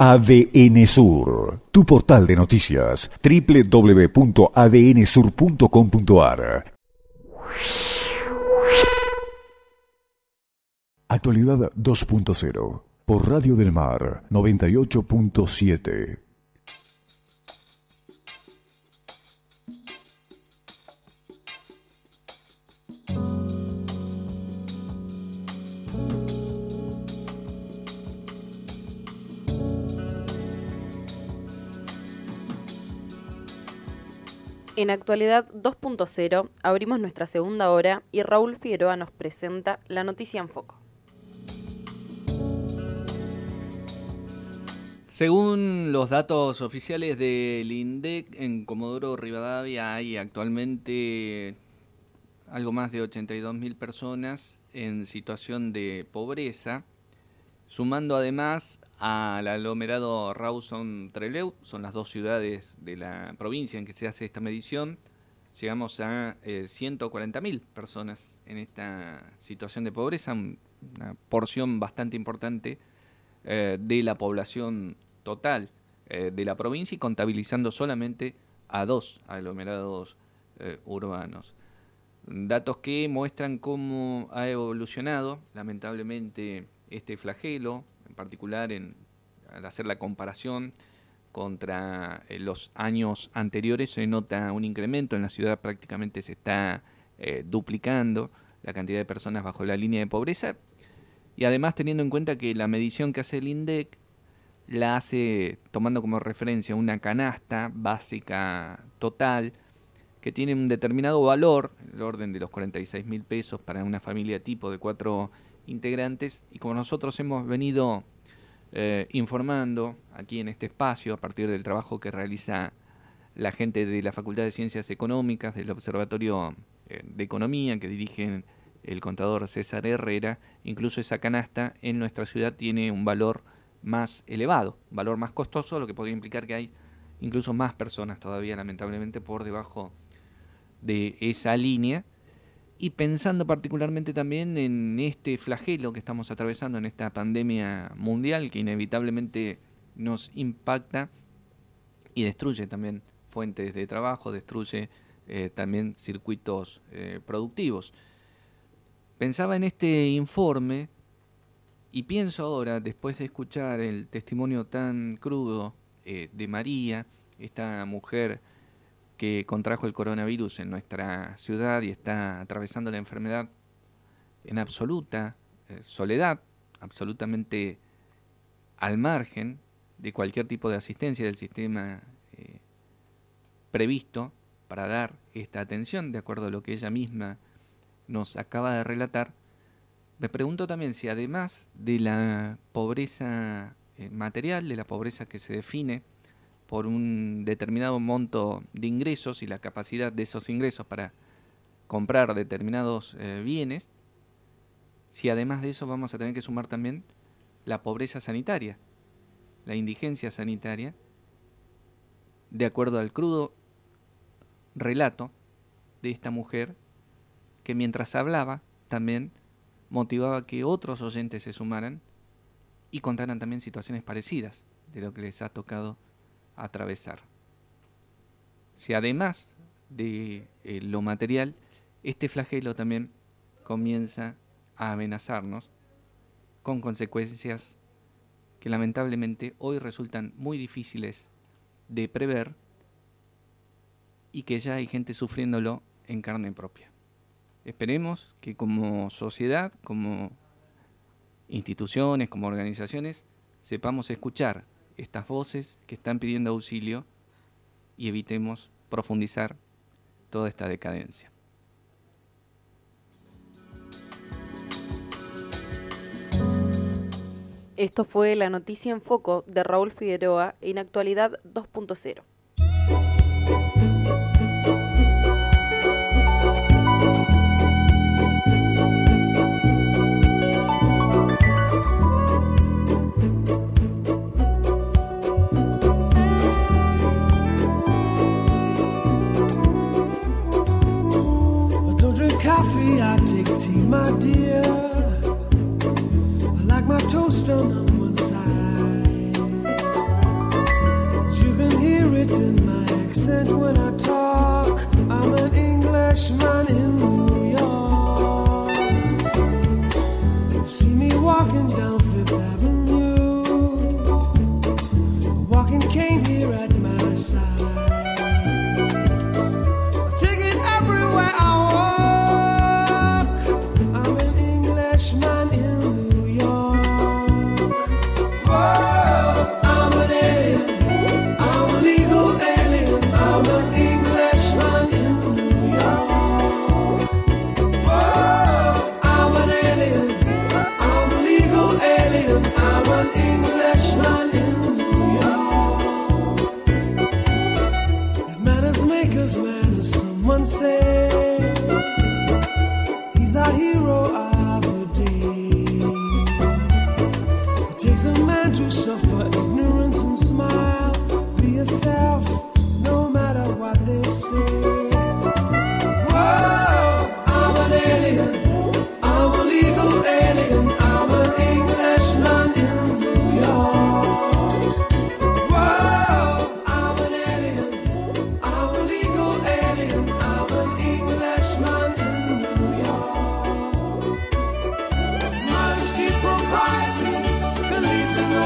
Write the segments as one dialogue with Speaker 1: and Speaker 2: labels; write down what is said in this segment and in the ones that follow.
Speaker 1: ADN Sur, tu portal de noticias, www.adnsur.com.ar. Actualidad 2.0, por Radio del Mar 98.7.
Speaker 2: En actualidad 2.0 abrimos nuestra segunda hora y Raúl Figueroa nos presenta la noticia en foco.
Speaker 3: Según los datos oficiales del INDEC, en Comodoro Rivadavia hay actualmente algo más de 82.000 personas en situación de pobreza, sumando además al aglomerado Rawson-Trelew, son las dos ciudades de la provincia en que se hace esta medición, llegamos a eh, 140.000 personas en esta situación de pobreza, una porción bastante importante eh, de la población total eh, de la provincia y contabilizando solamente a dos aglomerados eh, urbanos. Datos que muestran cómo ha evolucionado lamentablemente este flagelo, en particular en, al hacer la comparación contra eh, los años anteriores se nota un incremento en la ciudad, prácticamente se está eh, duplicando la cantidad de personas bajo la línea de pobreza. Y además teniendo en cuenta que la medición que hace el INDEC la hace tomando como referencia una canasta básica total que tiene un determinado valor, el orden de los 46 mil pesos para una familia tipo de cuatro integrantes y como nosotros hemos venido eh, informando aquí en este espacio a partir del trabajo que realiza la gente de la Facultad de Ciencias Económicas, del Observatorio eh, de Economía que dirigen el contador César Herrera, incluso esa canasta en nuestra ciudad tiene un valor más elevado, un valor más costoso, lo que podría implicar que hay incluso más personas todavía lamentablemente por debajo de esa línea y pensando particularmente también en este flagelo que estamos atravesando en esta pandemia mundial que inevitablemente nos impacta y destruye también fuentes de trabajo, destruye eh, también circuitos eh, productivos. Pensaba en este informe y pienso ahora, después de escuchar el testimonio tan crudo eh, de María, esta mujer que contrajo el coronavirus en nuestra ciudad y está atravesando la enfermedad en absoluta eh, soledad, absolutamente al margen de cualquier tipo de asistencia del sistema eh, previsto para dar esta atención, de acuerdo a lo que ella misma nos acaba de relatar, me pregunto también si además de la pobreza eh, material, de la pobreza que se define por un determinado monto de ingresos y la capacidad de esos ingresos para comprar determinados eh, bienes, si además de eso vamos a tener que sumar también la pobreza sanitaria, la indigencia sanitaria, de acuerdo al crudo relato de esta mujer que mientras hablaba también motivaba que otros oyentes se sumaran y contaran también situaciones parecidas de lo que les ha tocado atravesar. Si además de eh, lo material, este flagelo también comienza a amenazarnos con consecuencias que lamentablemente hoy resultan muy difíciles de prever y que ya hay gente sufriéndolo en carne propia. Esperemos que como sociedad, como instituciones, como organizaciones, sepamos escuchar estas voces que están pidiendo auxilio y evitemos profundizar toda esta decadencia.
Speaker 2: Esto fue la noticia en foco de Raúl Figueroa en actualidad 2.0.
Speaker 4: See, my dear. I like my toast on one side. You can hear it in my accent when I talk. I'm an Englishman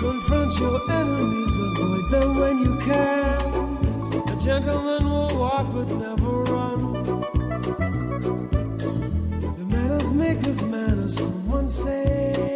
Speaker 4: Confront your enemies, avoid them when you can. A gentleman will walk but never run. The manners make of manners, someone say.